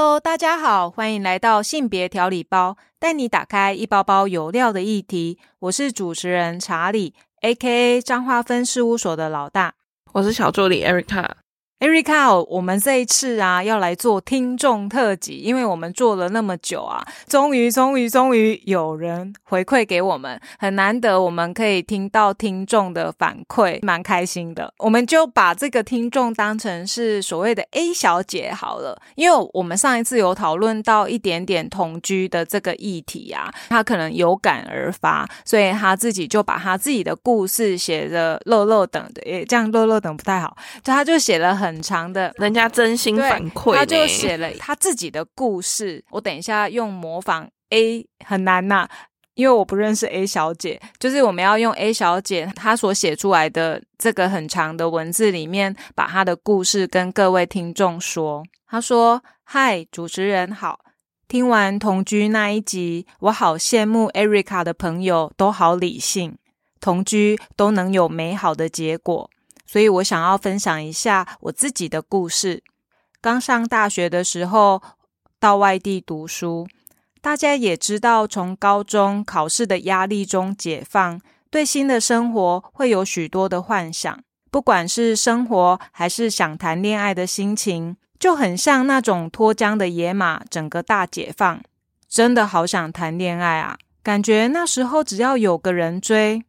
Hello，大家好，欢迎来到性别调理包，带你打开一包包有料的议题。我是主持人查理，A.K.A. 彰化分事务所的老大。我是小助理 Erica。Erica，我们这一次啊，要来做听众特辑，因为我们做了那么久啊，终于、终于、终于有人回馈给我们，很难得，我们可以听到听众的反馈，蛮开心的。我们就把这个听众当成是所谓的 A 小姐好了，因为我们上一次有讨论到一点点同居的这个议题啊，她可能有感而发，所以她自己就把她自己的故事写的乐乐等的，诶，这样乐乐等不太好，就她就写了很。很长的，人家真心反馈，他就写了他自己的故事。我等一下用模仿 A 很难呐，因为我不认识 A 小姐。就是我们要用 A 小姐她所写出来的这个很长的文字里面，把她的故事跟各位听众说。她说：“嗨，主持人好，听完同居那一集，我好羡慕 Erica 的朋友都好理性，同居都能有美好的结果。”所以我想要分享一下我自己的故事。刚上大学的时候到外地读书，大家也知道，从高中考试的压力中解放，对新的生活会有许多的幻想。不管是生活还是想谈恋爱的心情，就很像那种脱缰的野马，整个大解放。真的好想谈恋爱啊！感觉那时候只要有个人追，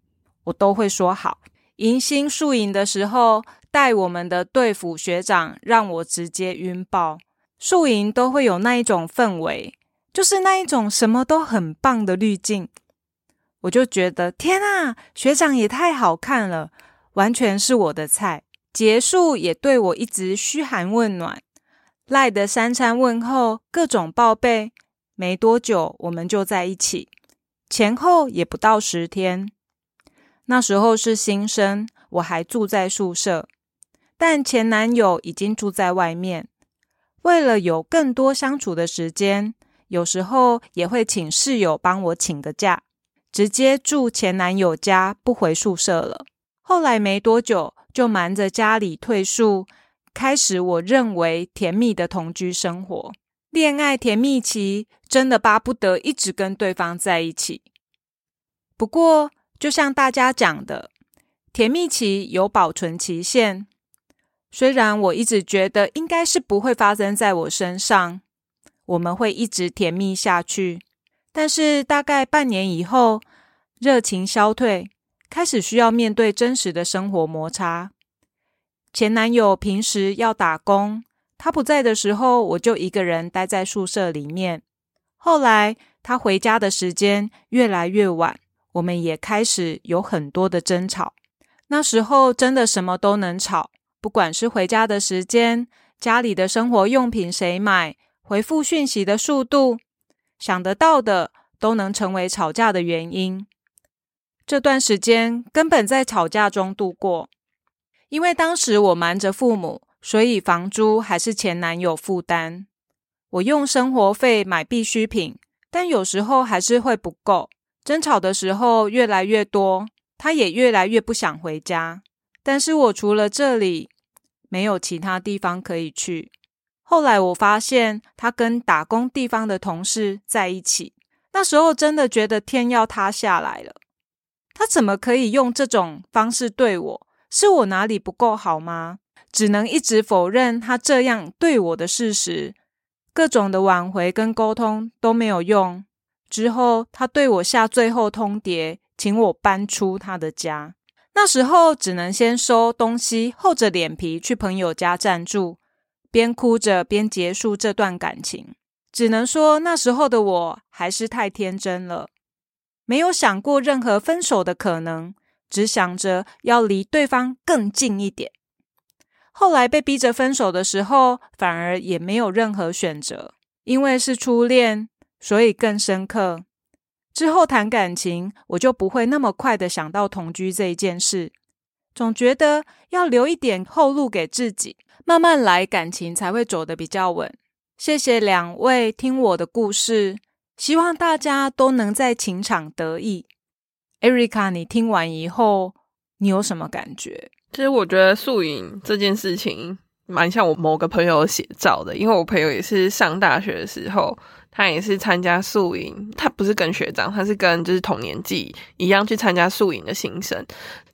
我都会说好。迎新宿营的时候，带我们的队辅学长让我直接晕爆。宿营都会有那一种氛围，就是那一种什么都很棒的滤镜。我就觉得天啊，学长也太好看了，完全是我的菜。结束也对我一直嘘寒问暖，赖的三餐问候，各种报备。没多久我们就在一起，前后也不到十天。那时候是新生，我还住在宿舍，但前男友已经住在外面。为了有更多相处的时间，有时候也会请室友帮我请个假，直接住前男友家，不回宿舍了。后来没多久，就瞒着家里退宿，开始我认为甜蜜的同居生活。恋爱甜蜜期，真的巴不得一直跟对方在一起。不过，就像大家讲的，甜蜜期有保存期限。虽然我一直觉得应该是不会发生在我身上，我们会一直甜蜜下去。但是大概半年以后，热情消退，开始需要面对真实的生活摩擦。前男友平时要打工，他不在的时候，我就一个人待在宿舍里面。后来他回家的时间越来越晚。我们也开始有很多的争吵，那时候真的什么都能吵，不管是回家的时间、家里的生活用品谁买、回复讯息的速度，想得到的都能成为吵架的原因。这段时间根本在吵架中度过，因为当时我瞒着父母，所以房租还是前男友负担。我用生活费买必需品，但有时候还是会不够。争吵的时候越来越多，他也越来越不想回家。但是我除了这里，没有其他地方可以去。后来我发现他跟打工地方的同事在一起，那时候真的觉得天要塌下来了。他怎么可以用这种方式对我？是我哪里不够好吗？只能一直否认他这样对我的事实，各种的挽回跟沟通都没有用。之后，他对我下最后通牒，请我搬出他的家。那时候只能先收东西，厚着脸皮去朋友家暂住，边哭着边结束这段感情。只能说那时候的我还是太天真了，没有想过任何分手的可能，只想着要离对方更近一点。后来被逼着分手的时候，反而也没有任何选择，因为是初恋。所以更深刻。之后谈感情，我就不会那么快的想到同居这一件事，总觉得要留一点后路给自己，慢慢来，感情才会走得比较稳。谢谢两位听我的故事，希望大家都能在情场得意。Erica，你听完以后，你有什么感觉？其实我觉得素影这件事情蛮像我某个朋友写照的，因为我朋友也是上大学的时候，他也是参加宿营，他不是跟学长，他是跟就是同年纪一样去参加宿营的新生，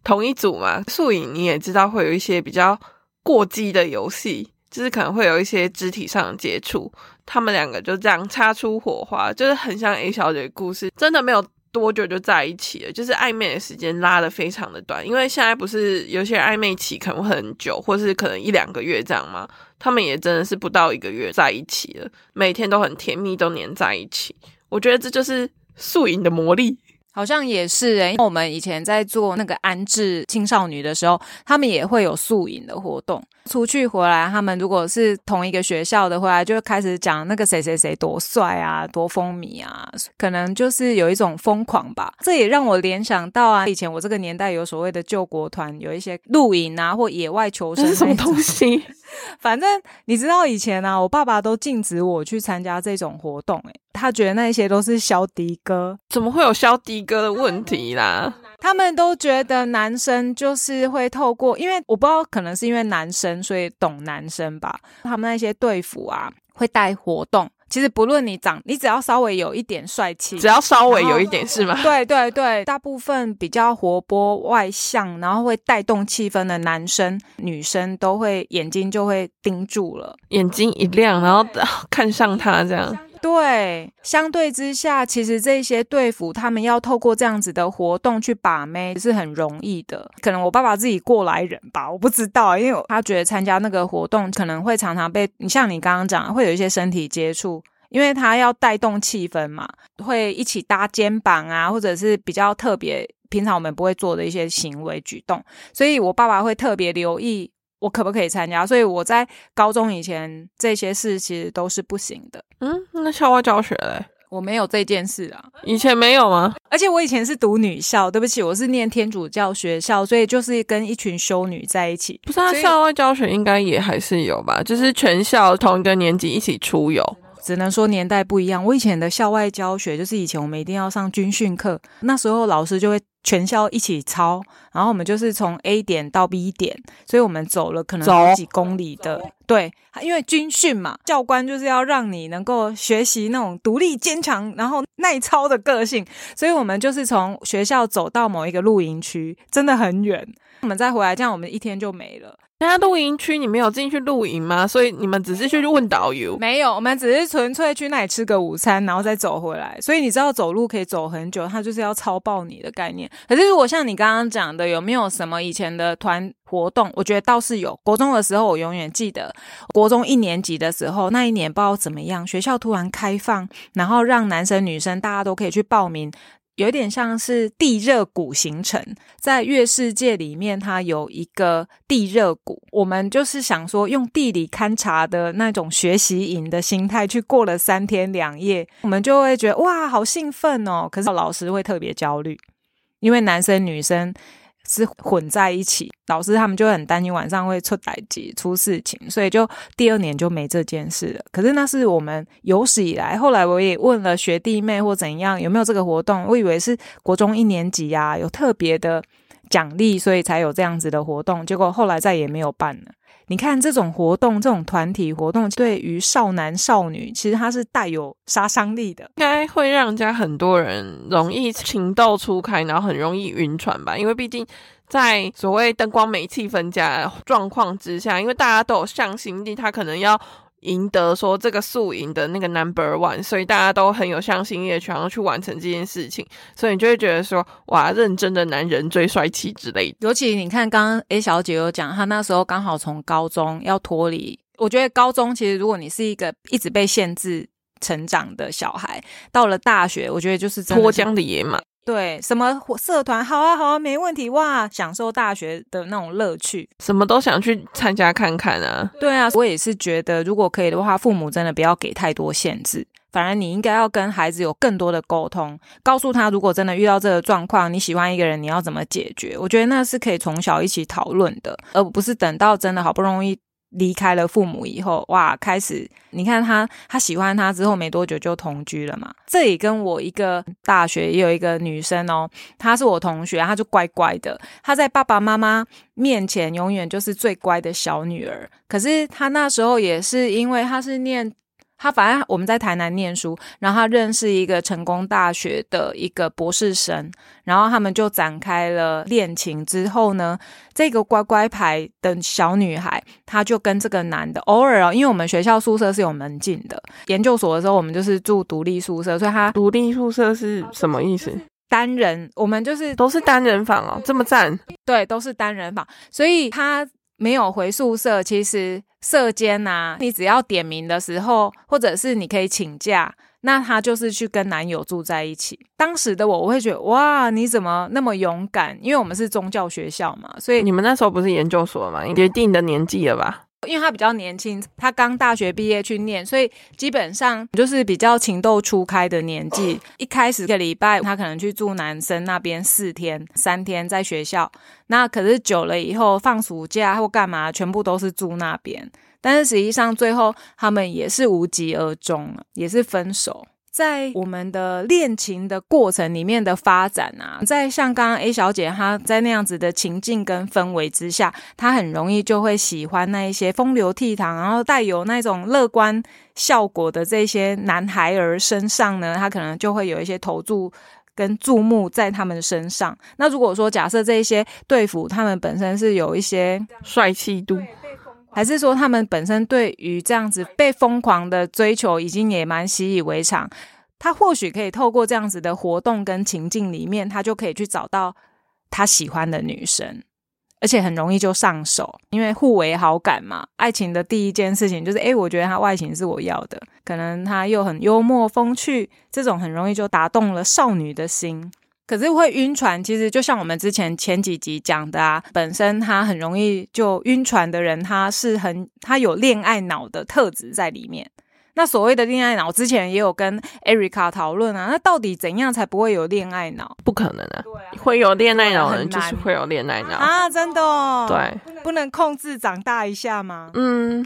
同一组嘛。宿营你也知道会有一些比较过激的游戏，就是可能会有一些肢体上的接触，他们两个就这样擦出火花，就是很像 A 小姐的故事，真的没有。多久就在一起了？就是暧昧的时间拉的非常的短，因为现在不是有些暧昧期可能很久，或是可能一两个月这样吗？他们也真的是不到一个月在一起了，每天都很甜蜜，都黏在一起。我觉得这就是素影的魔力。好像也是诶，我们以前在做那个安置青少女的时候，他们也会有宿营的活动。出去回来，他们如果是同一个学校的回来，就开始讲那个谁谁谁多帅啊，多风靡啊，可能就是有一种疯狂吧。这也让我联想到啊，以前我这个年代有所谓的救国团，有一些露营啊或野外求生什么东西。反正你知道以前啊，我爸爸都禁止我去参加这种活动，诶，他觉得那些都是消迪哥，怎么会有消迪哥的问题啦？他们都觉得男生就是会透过，因为我不知道，可能是因为男生所以懂男生吧。他们那些队服啊，会带活动。其实不论你长，你只要稍微有一点帅气，只要稍微有一点是吗？对对对，大部分比较活泼外向，然后会带动气氛的男生女生都会眼睛就会盯住了，眼睛一亮，然后 看上他这样。对，相对之下，其实这些队服他们要透过这样子的活动去把妹是很容易的。可能我爸爸自己过来人吧，我不知道，因为他觉得参加那个活动可能会常常被你像你刚刚讲，会有一些身体接触，因为他要带动气氛嘛，会一起搭肩膀啊，或者是比较特别平常我们不会做的一些行为举动，所以我爸爸会特别留意。我可不可以参加？所以我在高中以前这些事其实都是不行的。嗯，那校外教学嘞？我没有这件事啊。以前没有吗？而且我以前是读女校，对不起，我是念天主教学校，所以就是跟一群修女在一起。不是，啊，校外教学应该也还是有吧？就是全校同一个年级一起出游。只能说年代不一样。我以前的校外教学，就是以前我们一定要上军训课，那时候老师就会。全校一起抄，然后我们就是从 A 点到 B 点，所以我们走了可能好几公里的。对，因为军训嘛，教官就是要让你能够学习那种独立坚强，然后耐操的个性，所以我们就是从学校走到某一个露营区，真的很远，我们再回来，这样我们一天就没了。那露营区你没有进去露营吗？所以你们只是去问导游？没有，我们只是纯粹去那里吃个午餐，然后再走回来。所以你知道走路可以走很久，它就是要超爆你的概念。可是如果像你刚刚讲的，有没有什么以前的团活动？我觉得倒是有。国中的时候，我永远记得，国中一年级的时候，那一年不知道怎么样，学校突然开放，然后让男生女生大家都可以去报名。有点像是地热谷形成，在月世界里面，它有一个地热谷。我们就是想说，用地理勘察的那种学习营的心态去过了三天两夜，我们就会觉得哇，好兴奋哦！可是老师会特别焦虑，因为男生女生。是混在一起，老师他们就很担心晚上会出歹机出事情，所以就第二年就没这件事了。可是那是我们有史以来，后来我也问了学弟妹或怎样有没有这个活动，我以为是国中一年级呀有特别的奖励，所以才有这样子的活动，结果后来再也没有办了。你看这种活动，这种团体活动，对于少男少女，其实它是带有杀伤力的，应该会让人家很多人容易情窦初开，然后很容易晕船吧。因为毕竟在所谓灯光美、气氛佳状况之下，因为大家都有向心力，他可能要。赢得说这个宿营的那个 number one，所以大家都很有向心力，想要去完成这件事情，所以你就会觉得说，哇，认真的男人最帅气之类的。尤其你看，刚刚 A 小姐有讲，她那时候刚好从高中要脱离，我觉得高中其实如果你是一个一直被限制成长的小孩，到了大学，我觉得就是脱缰的野马。对，什么社团好啊，好啊，没问题哇！享受大学的那种乐趣，什么都想去参加看看啊。对啊，我也是觉得，如果可以的话，父母真的不要给太多限制，反而你应该要跟孩子有更多的沟通，告诉他，如果真的遇到这个状况，你喜欢一个人，你要怎么解决？我觉得那是可以从小一起讨论的，而不是等到真的好不容易。离开了父母以后，哇，开始你看他，他喜欢他之后没多久就同居了嘛。这也跟我一个大学也有一个女生哦，她是我同学，她就乖乖的，她在爸爸妈妈面前永远就是最乖的小女儿。可是她那时候也是因为她是念。他反正我们在台南念书，然后他认识一个成功大学的一个博士生，然后他们就展开了恋情。之后呢，这个乖乖牌的小女孩，她就跟这个男的偶尔哦，因为我们学校宿舍是有门禁的，研究所的时候我们就是住独立宿舍，所以他独立宿舍是什么意思？单人，我们就是都是单人房哦，这么赞？对，都是单人房，所以他没有回宿舍，其实。社间呐，你只要点名的时候，或者是你可以请假，那他就是去跟男友住在一起。当时的我，我会觉得哇，你怎么那么勇敢？因为我们是宗教学校嘛，所以你们那时候不是研究所嘛，一定的年纪了吧？因为他比较年轻，他刚大学毕业去念，所以基本上就是比较情窦初开的年纪。一开始一个礼拜，他可能去住男生那边四天、三天在学校，那可是久了以后，放暑假或干嘛，全部都是住那边。但是实际上最后他们也是无疾而终，也是分手。在我们的恋情的过程里面的发展啊，在像刚刚 A 小姐她在那样子的情境跟氛围之下，她很容易就会喜欢那一些风流倜傥，然后带有那种乐观效果的这些男孩儿身上呢，她可能就会有一些投注跟注目在他们身上。那如果说假设这些队服他们本身是有一些帅气度。还是说，他们本身对于这样子被疯狂的追求，已经也蛮习以为常。他或许可以透过这样子的活动跟情境里面，他就可以去找到他喜欢的女生，而且很容易就上手，因为互为好感嘛。爱情的第一件事情就是，诶，我觉得他外形是我要的，可能他又很幽默风趣，这种很容易就打动了少女的心。可是会晕船，其实就像我们之前前几集讲的啊，本身他很容易就晕船的人，他是很他有恋爱脑的特质在里面。那所谓的恋爱脑，之前也有跟 Erica 讨论啊，那到底怎样才不会有恋爱脑？不可能啊，会有恋爱脑的人就是会有恋爱脑啊，真的？对，不能控制长大一下吗？嗯。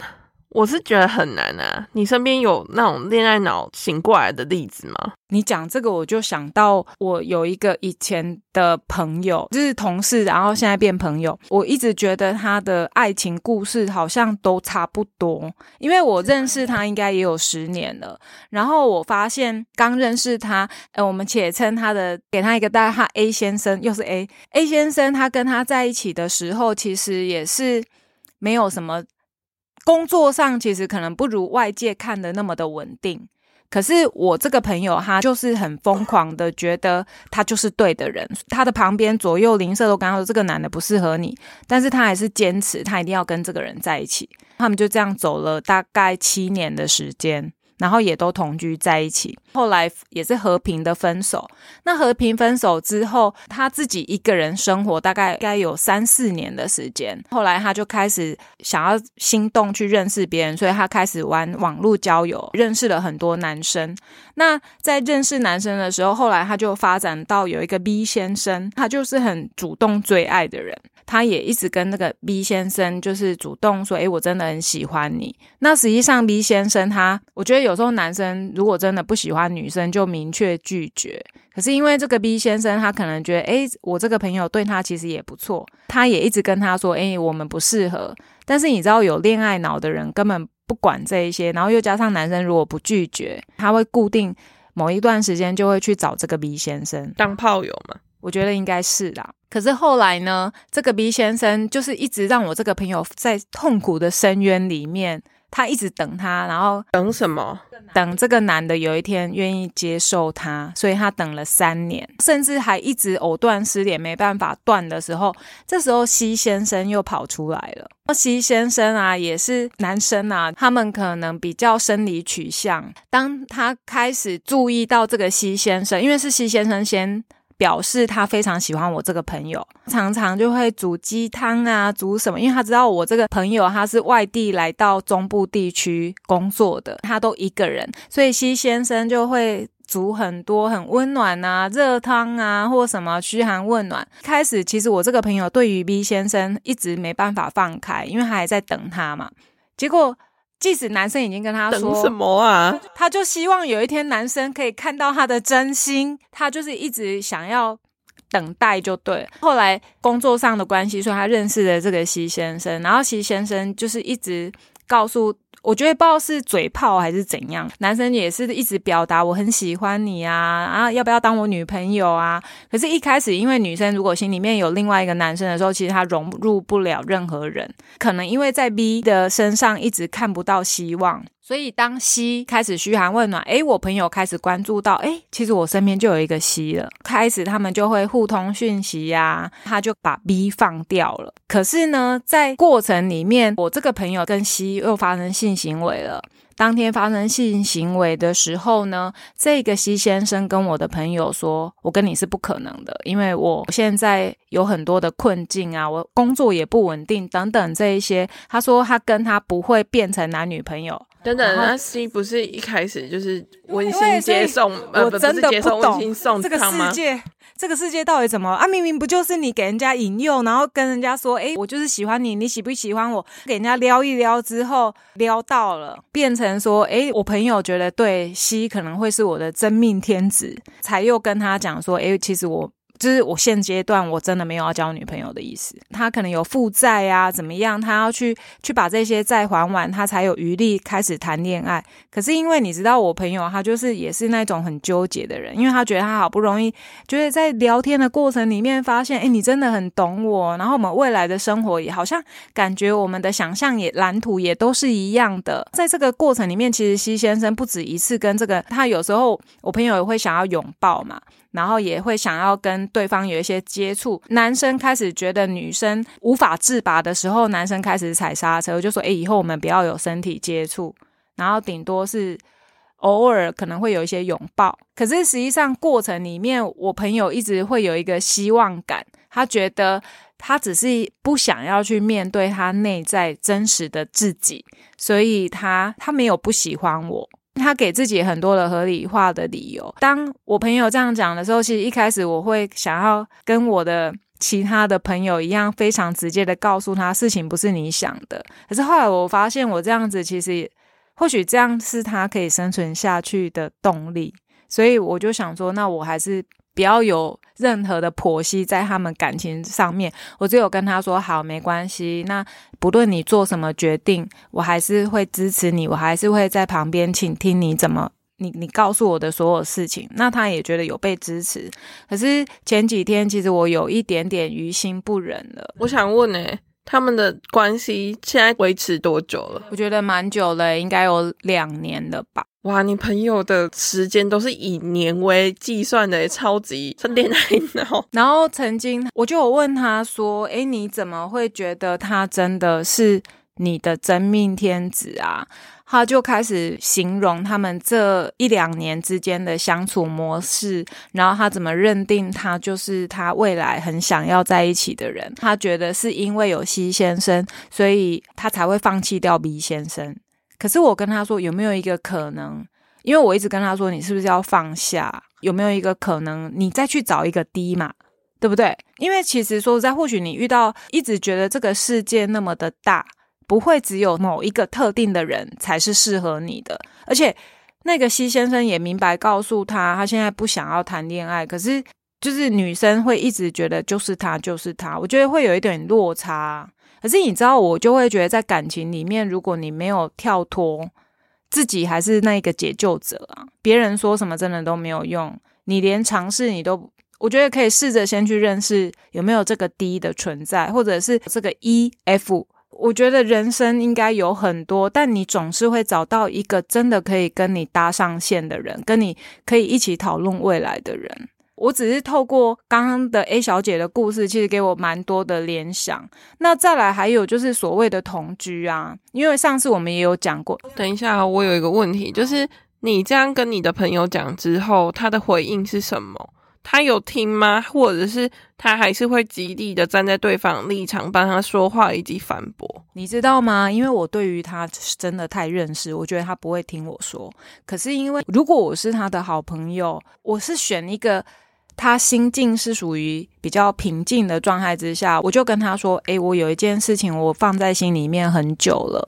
我是觉得很难啊！你身边有那种恋爱脑醒过来的例子吗？你讲这个，我就想到我有一个以前的朋友，就是同事，然后现在变朋友。我一直觉得他的爱情故事好像都差不多，因为我认识他应该也有十年了。然后我发现刚认识他，呃，我们且称他的，给他一个代号 A 先生，又是 A A 先生。他跟他在一起的时候，其实也是没有什么。工作上其实可能不如外界看的那么的稳定，可是我这个朋友他就是很疯狂的觉得他就是对的人，他的旁边左右邻舍都跟他说这个男的不适合你，但是他还是坚持他一定要跟这个人在一起，他们就这样走了大概七年的时间。然后也都同居在一起，后来也是和平的分手。那和平分手之后，他自己一个人生活大概该有三四年的时间。后来他就开始想要心动去认识别人，所以他开始玩网络交友，认识了很多男生。那在认识男生的时候，后来他就发展到有一个 B 先生，他就是很主动追爱的人。他也一直跟那个 B 先生就是主动说：“诶，我真的很喜欢你。”那实际上 B 先生他，我觉得有时候男生如果真的不喜欢女生，就明确拒绝。可是因为这个 B 先生他可能觉得：“诶，我这个朋友对他其实也不错。”他也一直跟他说：“诶，我们不适合。”但是你知道，有恋爱脑的人根本不管这一些，然后又加上男生如果不拒绝，他会固定某一段时间就会去找这个 B 先生当炮友嘛？我觉得应该是啦。可是后来呢，这个 B 先生就是一直让我这个朋友在痛苦的深渊里面，他一直等他，然后等什么？等这个男的有一天愿意接受他，所以他等了三年，甚至还一直藕断丝连，没办法断的时候，这时候 C 先生又跑出来了。C 先生啊，也是男生啊，他们可能比较生理取向。当他开始注意到这个 C 先生，因为是 C 先生先。表示他非常喜欢我这个朋友，常常就会煮鸡汤啊，煮什么？因为他知道我这个朋友他是外地来到中部地区工作的，他都一个人，所以西先生就会煮很多很温暖啊热汤啊，或什么嘘寒问暖。开始其实我这个朋友对于 B 先生一直没办法放开，因为他还在等他嘛。结果即使男生已经跟他说什，么啊？他就希望有一天男生可以看到他的真心，他就是一直想要等待就对了。后来工作上的关系，所以他认识了这个席先生，然后席先生就是一直告诉。我觉得不知道是嘴炮还是怎样，男生也是一直表达我很喜欢你啊，啊要不要当我女朋友啊？可是，一开始因为女生如果心里面有另外一个男生的时候，其实她融入不了任何人，可能因为在 B 的身上一直看不到希望，所以当 C 开始嘘寒问暖，诶，我朋友开始关注到，诶，其实我身边就有一个 C 了，开始他们就会互通讯息呀、他就把 B 放掉了。可是呢，在过程里面，我这个朋友跟 C 又发生性行为了。当天发生性行为的时候呢，这个西先生跟我的朋友说：“我跟你是不可能的，因为我现在有很多的困境啊，我工作也不稳定等等这一些。”他说他跟他不会变成男女朋友。等等，那 C 不是一开始就是温馨接送，呃，我真的不懂这个世？界，这个世界到底怎么啊？明明不就是你给人家引诱，然后跟人家说，诶，我就是喜欢你，你喜不喜欢我？给人家撩一撩之后，撩到了，变成说，诶，我朋友觉得对 C 可能会是我的真命天子，才又跟他讲说，诶，其实我。就是我现阶段我真的没有要交女朋友的意思，他可能有负债啊，怎么样？他要去去把这些债还完，他才有余力开始谈恋爱。可是因为你知道，我朋友他就是也是那种很纠结的人，因为他觉得他好不容易，就是在聊天的过程里面发现，哎，你真的很懂我，然后我们未来的生活也好像感觉我们的想象也蓝图也都是一样的。在这个过程里面，其实西先生不止一次跟这个他有时候我朋友也会想要拥抱嘛，然后也会想要跟对方有一些接触。男生开始觉得女生无法自拔的时候，男生开始踩刹车，就说：“诶，以后我们不要有身体接触，然后顶多是偶尔可能会有一些拥抱。”可是实际上过程里面，我朋友一直会有一个希望感，他觉得他只是不想要去面对他内在真实的自己，所以他他没有不喜欢我。他给自己很多的合理化的理由。当我朋友这样讲的时候，其实一开始我会想要跟我的其他的朋友一样，非常直接的告诉他事情不是你想的。可是后来我发现，我这样子其实或许这样是他可以生存下去的动力。所以我就想说，那我还是不要有任何的婆媳在他们感情上面。我只有跟他说好，没关系。那不论你做什么决定，我还是会支持你，我还是会在旁边倾听你怎么。你你告诉我的所有事情，那他也觉得有被支持。可是前几天，其实我有一点点于心不忍了。我想问呢、他们的关系现在维持多久了？我觉得蛮久了，应该有两年了吧。哇，你朋友的时间都是以年为计算的，超级是恋爱脑。然后曾经我就有问他说：“诶，你怎么会觉得他真的是你的真命天子啊？”他就开始形容他们这一两年之间的相处模式，然后他怎么认定他就是他未来很想要在一起的人。他觉得是因为有 C 先生，所以他才会放弃掉 B 先生。可是我跟他说，有没有一个可能？因为我一直跟他说，你是不是要放下？有没有一个可能，你再去找一个 D 嘛？对不对？因为其实说在，或许你遇到一直觉得这个世界那么的大，不会只有某一个特定的人才是适合你的。而且那个西先生也明白告诉他，他现在不想要谈恋爱，可是就是女生会一直觉得就是他，就是他。我觉得会有一点落差。可是你知道，我就会觉得在感情里面，如果你没有跳脱，自己还是那个解救者啊，别人说什么真的都没有用。你连尝试你都，我觉得可以试着先去认识有没有这个 D 的存在，或者是这个 E、F。我觉得人生应该有很多，但你总是会找到一个真的可以跟你搭上线的人，跟你可以一起讨论未来的人。我只是透过刚刚的 A 小姐的故事，其实给我蛮多的联想。那再来还有就是所谓的同居啊，因为上次我们也有讲过，等一下，我有一个问题，就是你这样跟你的朋友讲之后，他的回应是什么？他有听吗？或者是他还是会极力的站在对方立场帮他说话以及反驳？你知道吗？因为我对于他真的太认识，我觉得他不会听我说。可是因为如果我是他的好朋友，我是选一个。他心境是属于比较平静的状态之下，我就跟他说：“诶，我有一件事情我放在心里面很久了，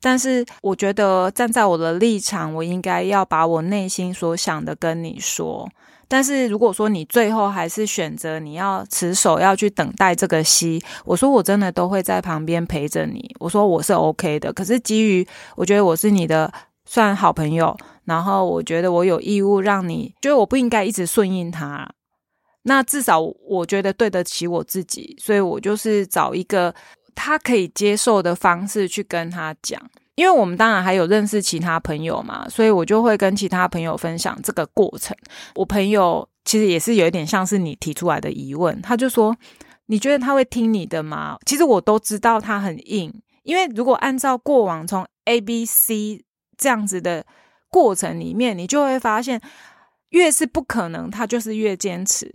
但是我觉得站在我的立场，我应该要把我内心所想的跟你说。但是如果说你最后还是选择你要持守要去等待这个息，我说我真的都会在旁边陪着你。我说我是 OK 的。可是基于我觉得我是你的算好朋友，然后我觉得我有义务让你，觉得我不应该一直顺应他。那至少我觉得对得起我自己，所以我就是找一个他可以接受的方式去跟他讲。因为我们当然还有认识其他朋友嘛，所以我就会跟其他朋友分享这个过程。我朋友其实也是有一点像是你提出来的疑问，他就说：“你觉得他会听你的吗？”其实我都知道他很硬，因为如果按照过往从 A、B、C 这样子的过程里面，你就会发现，越是不可能，他就是越坚持。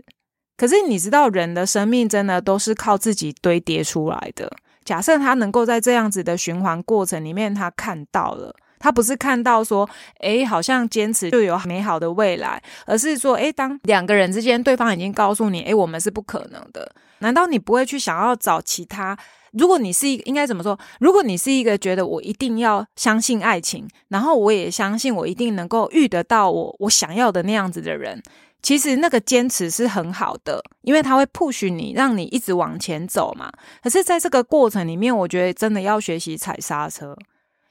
可是你知道，人的生命真的都是靠自己堆叠出来的。假设他能够在这样子的循环过程里面，他看到了，他不是看到说，诶，好像坚持就有美好的未来，而是说，诶，当两个人之间，对方已经告诉你，诶，我们是不可能的，难道你不会去想要找其他？如果你是一个，应该怎么说？如果你是一个觉得我一定要相信爱情，然后我也相信我一定能够遇得到我我想要的那样子的人。其实那个坚持是很好的，因为它会 push 你，让你一直往前走嘛。可是，在这个过程里面，我觉得真的要学习踩刹车，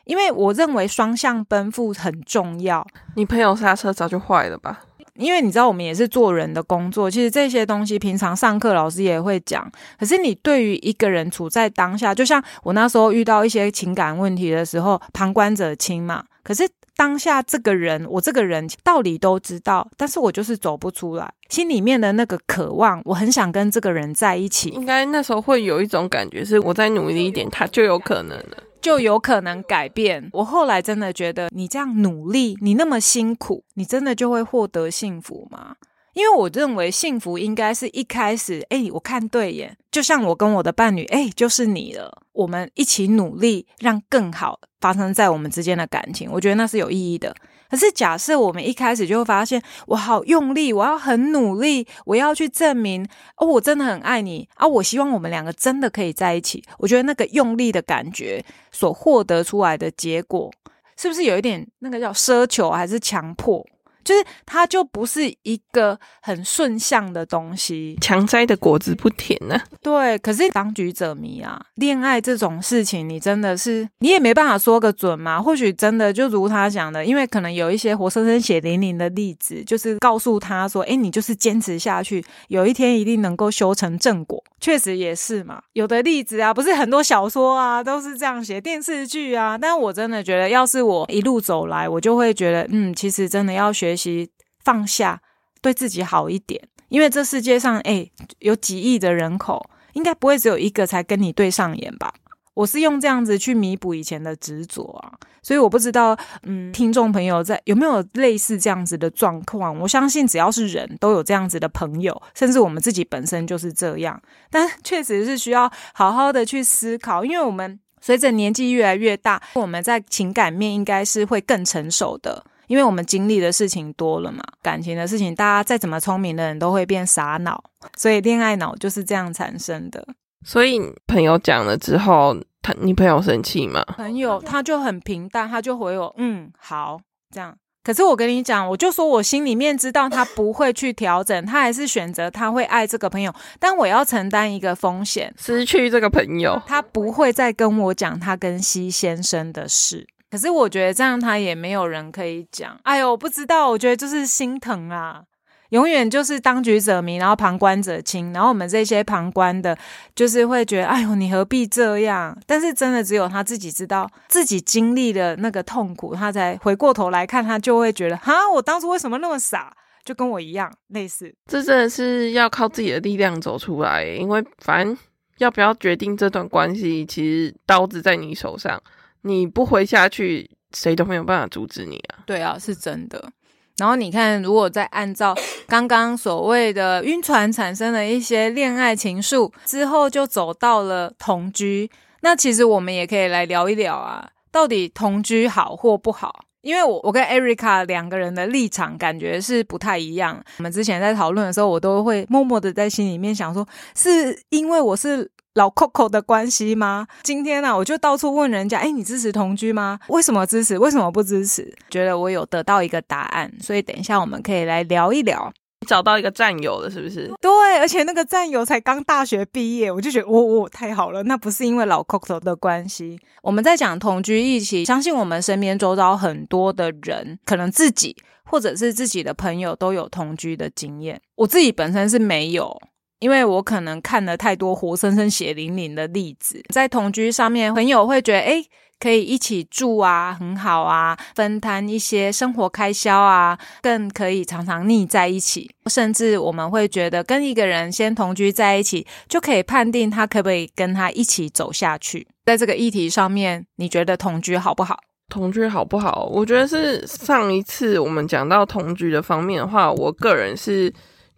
因为我认为双向奔赴很重要。你朋友刹车早就坏了吧？因为你知道，我们也是做人的工作，其实这些东西平常上课老师也会讲。可是，你对于一个人处在当下，就像我那时候遇到一些情感问题的时候，旁观者清嘛。可是。当下这个人，我这个人道理都知道，但是我就是走不出来，心里面的那个渴望，我很想跟这个人在一起。应该那时候会有一种感觉，是我再努力一点，他就有可能了，就有可能改变。我后来真的觉得，你这样努力，你那么辛苦，你真的就会获得幸福吗？因为我认为幸福应该是一开始，哎，我看对眼，就像我跟我的伴侣，哎，就是你了，我们一起努力，让更好发生在我们之间的感情，我觉得那是有意义的。可是假设我们一开始就发现，我好用力，我要很努力，我要去证明，哦，我真的很爱你啊，我希望我们两个真的可以在一起。我觉得那个用力的感觉所获得出来的结果，是不是有一点那个叫奢求还是强迫？就是它就不是一个很顺向的东西，强摘的果子不甜呢。对，可是当局者迷啊，恋爱这种事情，你真的是你也没办法说个准嘛。或许真的就如他讲的，因为可能有一些活生生血淋淋的例子，就是告诉他说：“哎，你就是坚持下去，有一天一定能够修成正果。”确实也是嘛，有的例子啊，不是很多小说啊都是这样写，电视剧啊。但我真的觉得，要是我一路走来，我就会觉得，嗯，其实真的要学习放下，对自己好一点。因为这世界上，哎，有几亿的人口，应该不会只有一个才跟你对上眼吧。我是用这样子去弥补以前的执着啊，所以我不知道，嗯，听众朋友在有没有类似这样子的状况？我相信只要是人都有这样子的朋友，甚至我们自己本身就是这样。但确实是需要好好的去思考，因为我们随着年纪越来越大，我们在情感面应该是会更成熟的，因为我们经历的事情多了嘛。感情的事情，大家再怎么聪明的人都会变傻脑，所以恋爱脑就是这样产生的。所以朋友讲了之后，他你朋友生气吗？朋友他就很平淡，他就回我嗯好这样。可是我跟你讲，我就说我心里面知道他不会去调整，他还是选择他会爱这个朋友，但我要承担一个风险，失去这个朋友。他不会再跟我讲他跟西先生的事。可是我觉得这样他也没有人可以讲。哎呦，我不知道，我觉得就是心疼啊。永远就是当局者迷，然后旁观者清，然后我们这些旁观的，就是会觉得，哎呦，你何必这样？但是真的只有他自己知道，自己经历的那个痛苦，他才回过头来看，他就会觉得，哈，我当初为什么那么傻？就跟我一样类似。这真的是要靠自己的力量走出来，因为反正要不要决定这段关系，其实刀子在你手上，你不回下去，谁都没有办法阻止你啊。对啊，是真的。然后你看，如果再按照刚刚所谓的晕船产生了一些恋爱情愫之后，就走到了同居，那其实我们也可以来聊一聊啊，到底同居好或不好？因为我我跟 Erica 两个人的立场感觉是不太一样。我们之前在讨论的时候，我都会默默的在心里面想说，是因为我是老 Coco 的关系吗？今天呢，我就到处问人家，哎，你支持同居吗？为什么支持？为什么不支持？觉得我有得到一个答案，所以等一下我们可以来聊一聊。找到一个战友了，是不是？对，而且那个战友才刚大学毕业，我就觉得，哦哦，太好了。那不是因为老 Coco 的关系，我们在讲同居一起，相信我们身边周遭很多的人，可能自己或者是自己的朋友都有同居的经验。我自己本身是没有。因为我可能看了太多活生生血淋淋的例子，在同居上面，朋友会觉得，哎，可以一起住啊，很好啊，分摊一些生活开销啊，更可以常常腻在一起。甚至我们会觉得，跟一个人先同居在一起，就可以判定他可不可以跟他一起走下去。在这个议题上面，你觉得同居好不好？同居好不好？我觉得是上一次我们讲到同居的方面的话，我个人是。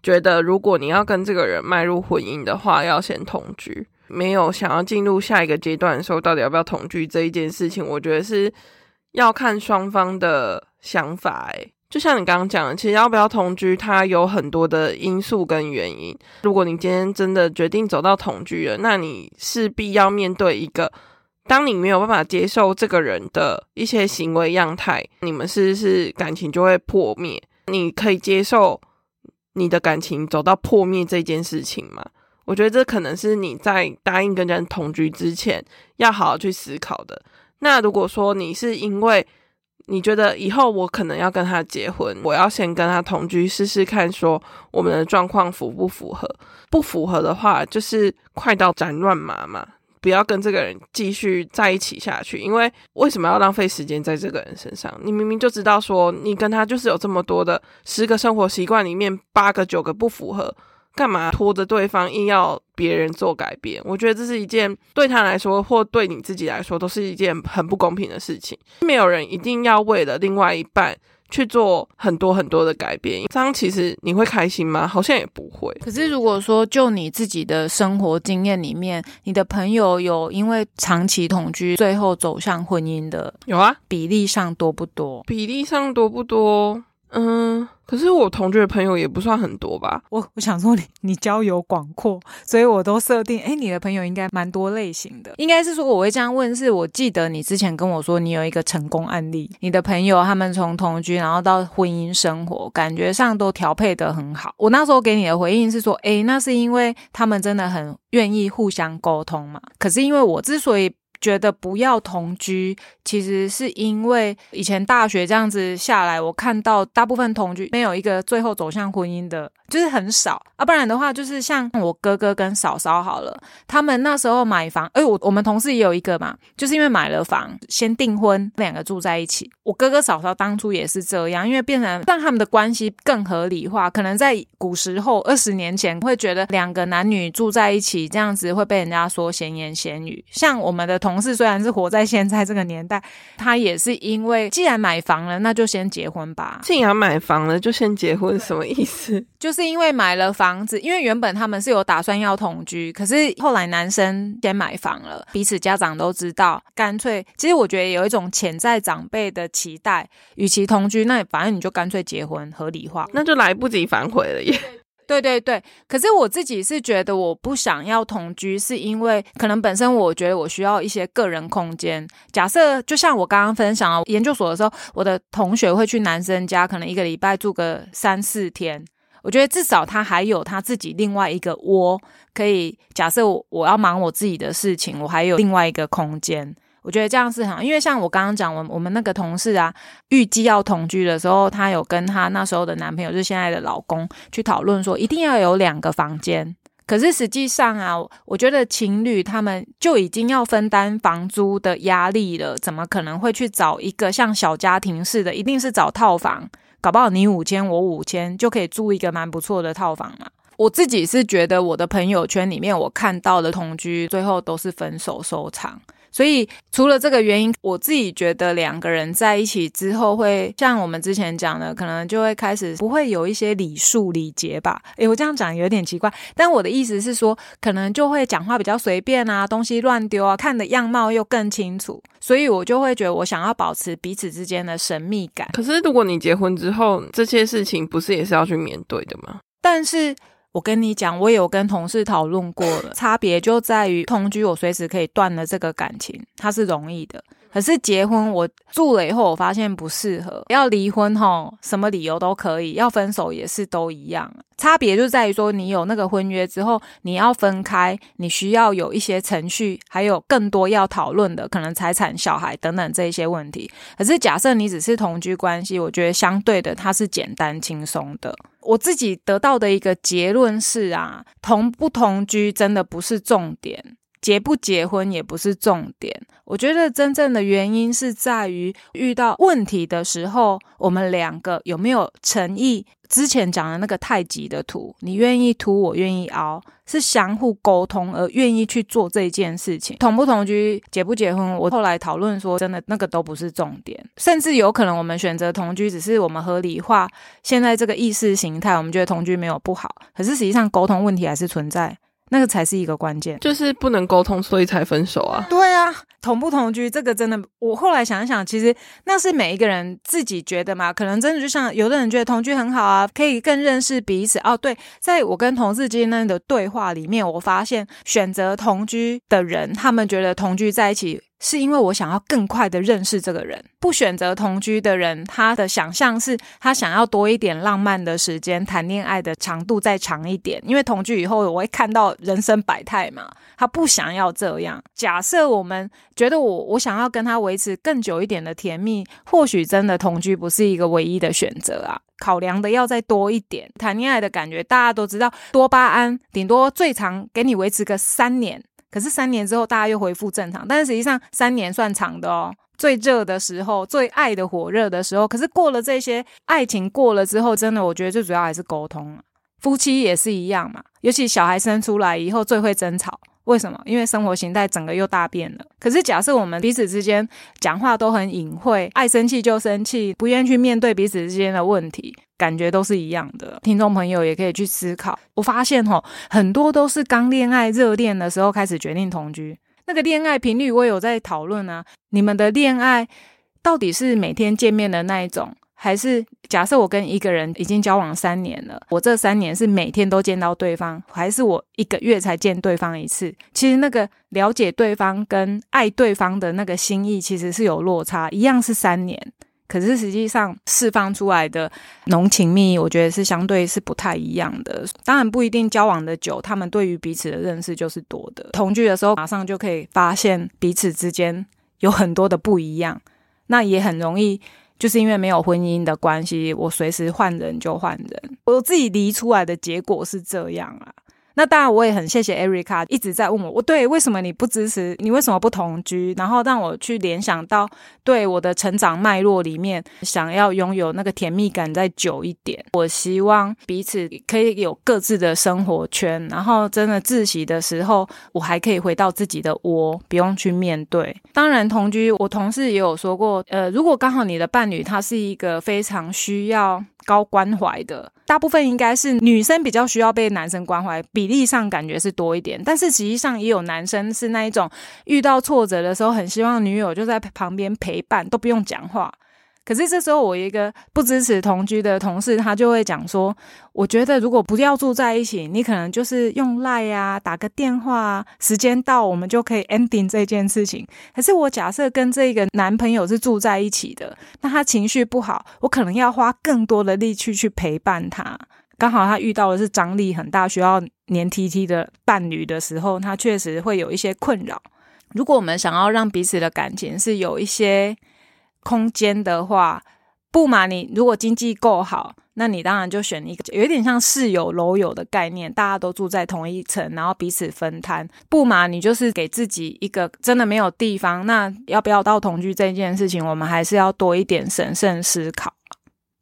觉得如果你要跟这个人迈入婚姻的话，要先同居。没有想要进入下一个阶段的时候，到底要不要同居这一件事情，我觉得是要看双方的想法。诶，就像你刚刚讲的，其实要不要同居，它有很多的因素跟原因。如果你今天真的决定走到同居了，那你势必要面对一个，当你没有办法接受这个人的一些行为样态，你们是不是感情就会破灭？你可以接受。你的感情走到破灭这件事情嘛，我觉得这可能是你在答应跟人同居之前要好好去思考的。那如果说你是因为你觉得以后我可能要跟他结婚，我要先跟他同居试试看，说我们的状况符不符合？不符合的话，就是快刀斩乱麻嘛。不要跟这个人继续在一起下去，因为为什么要浪费时间在这个人身上？你明明就知道说你跟他就是有这么多的十个生活习惯里面八个九个不符合，干嘛拖着对方硬要别人做改变？我觉得这是一件对他来说或对你自己来说都是一件很不公平的事情。没有人一定要为了另外一半。去做很多很多的改变，这样其实你会开心吗？好像也不会。可是如果说就你自己的生活经验里面，你的朋友有因为长期同居最后走向婚姻的，有啊，比例上多不多？比例上多不多？嗯。可是我同居的朋友也不算很多吧？我我想说你你交友广阔，所以我都设定，哎，你的朋友应该蛮多类型的。应该是说我会这样问，是我记得你之前跟我说你有一个成功案例，你的朋友他们从同居然后到婚姻生活，感觉上都调配的很好。我那时候给你的回应是说，哎，那是因为他们真的很愿意互相沟通嘛。可是因为我之所以觉得不要同居，其实是因为以前大学这样子下来，我看到大部分同居没有一个最后走向婚姻的。就是很少啊，不然的话，就是像我哥哥跟嫂嫂好了，他们那时候买房，哎，我我们同事也有一个嘛，就是因为买了房先订婚，两个住在一起。我哥哥嫂嫂当初也是这样，因为变成让他们的关系更合理化。可能在古时候二十年前会觉得两个男女住在一起这样子会被人家说闲言闲语。像我们的同事虽然是活在现在这个年代，他也是因为既然买房了，那就先结婚吧。既然买房了，就先结婚，什么意思？就是。是因为买了房子，因为原本他们是有打算要同居，可是后来男生先买房了，彼此家长都知道，干脆其实我觉得有一种潜在长辈的期待，与其同居，那反正你就干脆结婚，合理化，那就来不及反悔了耶。对对对，可是我自己是觉得我不想要同居，是因为可能本身我觉得我需要一些个人空间。假设就像我刚刚分享研究所的时候，我的同学会去男生家，可能一个礼拜住个三四天。我觉得至少他还有他自己另外一个窝，可以假设我我要忙我自己的事情，我还有另外一个空间。我觉得这样是很，因为像我刚刚讲，我我们那个同事啊，预计要同居的时候，她有跟她那时候的男朋友，就是现在的老公，去讨论说一定要有两个房间。可是实际上啊，我觉得情侣他们就已经要分担房租的压力了，怎么可能会去找一个像小家庭似的？一定是找套房。搞不好你五千我五千就可以租一个蛮不错的套房嘛。我自己是觉得我的朋友圈里面我看到的同居最后都是分手收场。所以除了这个原因，我自己觉得两个人在一起之后，会像我们之前讲的，可能就会开始不会有一些礼数礼节吧。诶，我这样讲有点奇怪，但我的意思是说，可能就会讲话比较随便啊，东西乱丢啊，看的样貌又更清楚。所以我就会觉得，我想要保持彼此之间的神秘感。可是如果你结婚之后，这些事情不是也是要去面对的吗？但是。我跟你讲，我有跟同事讨论过了，差别就在于同居，我随时可以断了这个感情，它是容易的。可是结婚，我住了以后，我发现不适合。要离婚吼，什么理由都可以；要分手也是都一样。差别就在于说，你有那个婚约之后，你要分开，你需要有一些程序，还有更多要讨论的，可能财产、小孩等等这一些问题。可是假设你只是同居关系，我觉得相对的它是简单轻松的。我自己得到的一个结论是啊，同不同居真的不是重点。结不结婚也不是重点，我觉得真正的原因是在于遇到问题的时候，我们两个有没有诚意。之前讲的那个太极的图，你愿意凸，我愿意凹，是相互沟通而愿意去做这件事情。同不同居，结不结婚，我后来讨论说，真的那个都不是重点，甚至有可能我们选择同居，只是我们合理化现在这个意识形态，我们觉得同居没有不好，可是实际上沟通问题还是存在。那个才是一个关键，就是不能沟通，所以才分手啊。对啊，同不同居，这个真的，我后来想想，其实那是每一个人自己觉得嘛。可能真的就像有的人觉得同居很好啊，可以更认识彼此。哦，对，在我跟同事之间的对话里面，我发现选择同居的人，他们觉得同居在一起。是因为我想要更快的认识这个人，不选择同居的人，他的想象是他想要多一点浪漫的时间，谈恋爱的长度再长一点。因为同居以后，我会看到人生百态嘛，他不想要这样。假设我们觉得我我想要跟他维持更久一点的甜蜜，或许真的同居不是一个唯一的选择啊。考量的要再多一点，谈恋爱的感觉大家都知道，多巴胺顶多最长给你维持个三年。可是三年之后，大家又恢复正常。但是实际上，三年算长的哦。最热的时候，最爱的火热的时候，可是过了这些爱情过了之后，真的，我觉得最主要还是沟通。夫妻也是一样嘛，尤其小孩生出来以后，最会争吵。为什么？因为生活形态整个又大变了。可是假设我们彼此之间讲话都很隐晦，爱生气就生气，不愿意去面对彼此之间的问题。感觉都是一样的，听众朋友也可以去思考。我发现哈，很多都是刚恋爱热恋的时候开始决定同居，那个恋爱频率我有在讨论啊。你们的恋爱到底是每天见面的那一种，还是假设我跟一个人已经交往三年了，我这三年是每天都见到对方，还是我一个月才见对方一次？其实那个了解对方跟爱对方的那个心意其实是有落差，一样是三年。可是实际上释放出来的浓情蜜意，我觉得是相对是不太一样的。当然不一定交往的久，他们对于彼此的认识就是多的。同居的时候，马上就可以发现彼此之间有很多的不一样。那也很容易，就是因为没有婚姻的关系，我随时换人就换人。我自己离出来的结果是这样啊。那当然，我也很谢谢 Erica 一直在问我，我对为什么你不支持，你为什么不同居？然后让我去联想到，对我的成长脉络里面，想要拥有那个甜蜜感再久一点。我希望彼此可以有各自的生活圈，然后真的自习的时候，我还可以回到自己的窝，不用去面对。当然，同居，我同事也有说过，呃，如果刚好你的伴侣他是一个非常需要。高关怀的大部分应该是女生比较需要被男生关怀，比例上感觉是多一点。但是实际上也有男生是那一种遇到挫折的时候，很希望女友就在旁边陪伴，都不用讲话。可是这时候，我一个不支持同居的同事，他就会讲说：“我觉得如果不要住在一起，你可能就是用赖呀，打个电话，时间到我们就可以 ending 这件事情。可是我假设跟这个男朋友是住在一起的，那他情绪不好，我可能要花更多的力气去陪伴他。刚好他遇到的是张力很大，需要黏 T T 的伴侣的时候，他确实会有一些困扰。如果我们想要让彼此的感情是有一些。”空间的话，不嘛，你如果经济够好，那你当然就选一个有点像室友楼友的概念，大家都住在同一层，然后彼此分摊。不嘛，你就是给自己一个真的没有地方，那要不要到同居这件事情，我们还是要多一点审慎思考，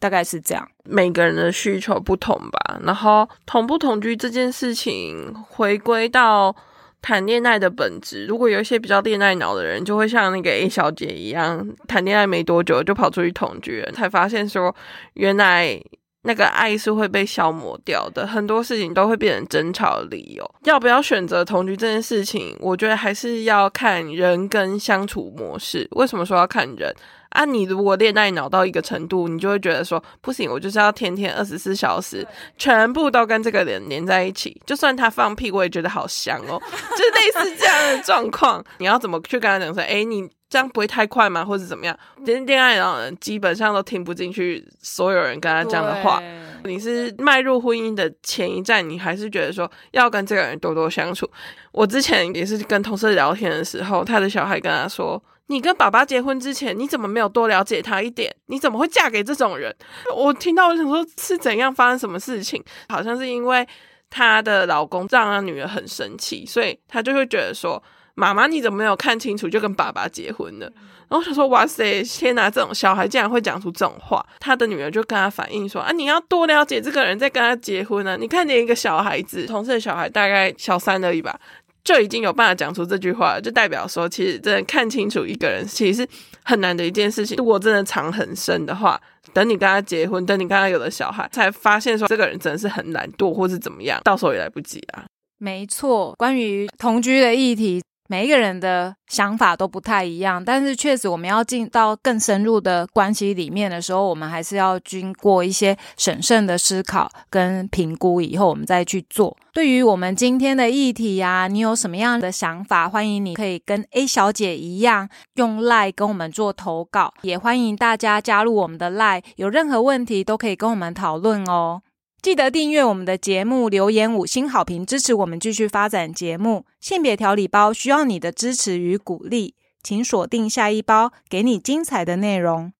大概是这样。每个人的需求不同吧，然后同不同居这件事情，回归到。谈恋爱的本质，如果有一些比较恋爱脑的人，就会像那个 A 小姐一样，谈恋爱没多久就跑出去同居，才发现说，原来那个爱是会被消磨掉的，很多事情都会变成争吵的理由。要不要选择同居这件事情，我觉得还是要看人跟相处模式。为什么说要看人？啊，你如果恋爱脑到一个程度，你就会觉得说不行，我就是要天天二十四小时全部都跟这个人连在一起，就算他放屁，我也觉得好香哦，就是类似这样的状况。你要怎么去跟他讲说，哎，你这样不会太快吗？或者怎么样？其实恋爱脑人基本上都听不进去所有人跟他讲的话。你是迈入婚姻的前一站，你还是觉得说要跟这个人多多相处？我之前也是跟同事聊天的时候，他的小孩跟他说。你跟爸爸结婚之前，你怎么没有多了解他一点？你怎么会嫁给这种人？我听到我想说，是怎样发生什么事情？好像是因为她的老公让她女儿很生气，所以她就会觉得说：“妈妈，你怎么没有看清楚就跟爸爸结婚了？”然后她说：“哇塞，天哪！这种小孩竟然会讲出这种话。”她的女儿就跟他反映说：“啊，你要多了解这个人，再跟他结婚呢？你看，连一个小孩子，同事的小孩大概小三而已吧。”就已经有办法讲出这句话了，就代表说，其实真的看清楚一个人，其实是很难的一件事情。如果真的藏很深的话，等你跟他结婚，等你跟他有了小孩，才发现说这个人真的是很懒惰，或是怎么样，到时候也来不及啊。没错，关于同居的议题。每一个人的想法都不太一样，但是确实，我们要进到更深入的关系里面的时候，我们还是要经过一些审慎的思考跟评估以后，我们再去做。对于我们今天的议题呀，你有什么样的想法？欢迎你可以跟 A 小姐一样用赖跟我们做投稿，也欢迎大家加入我们的赖，有任何问题都可以跟我们讨论哦。记得订阅我们的节目，留言五星好评，支持我们继续发展节目。性别调理包需要你的支持与鼓励，请锁定下一包，给你精彩的内容。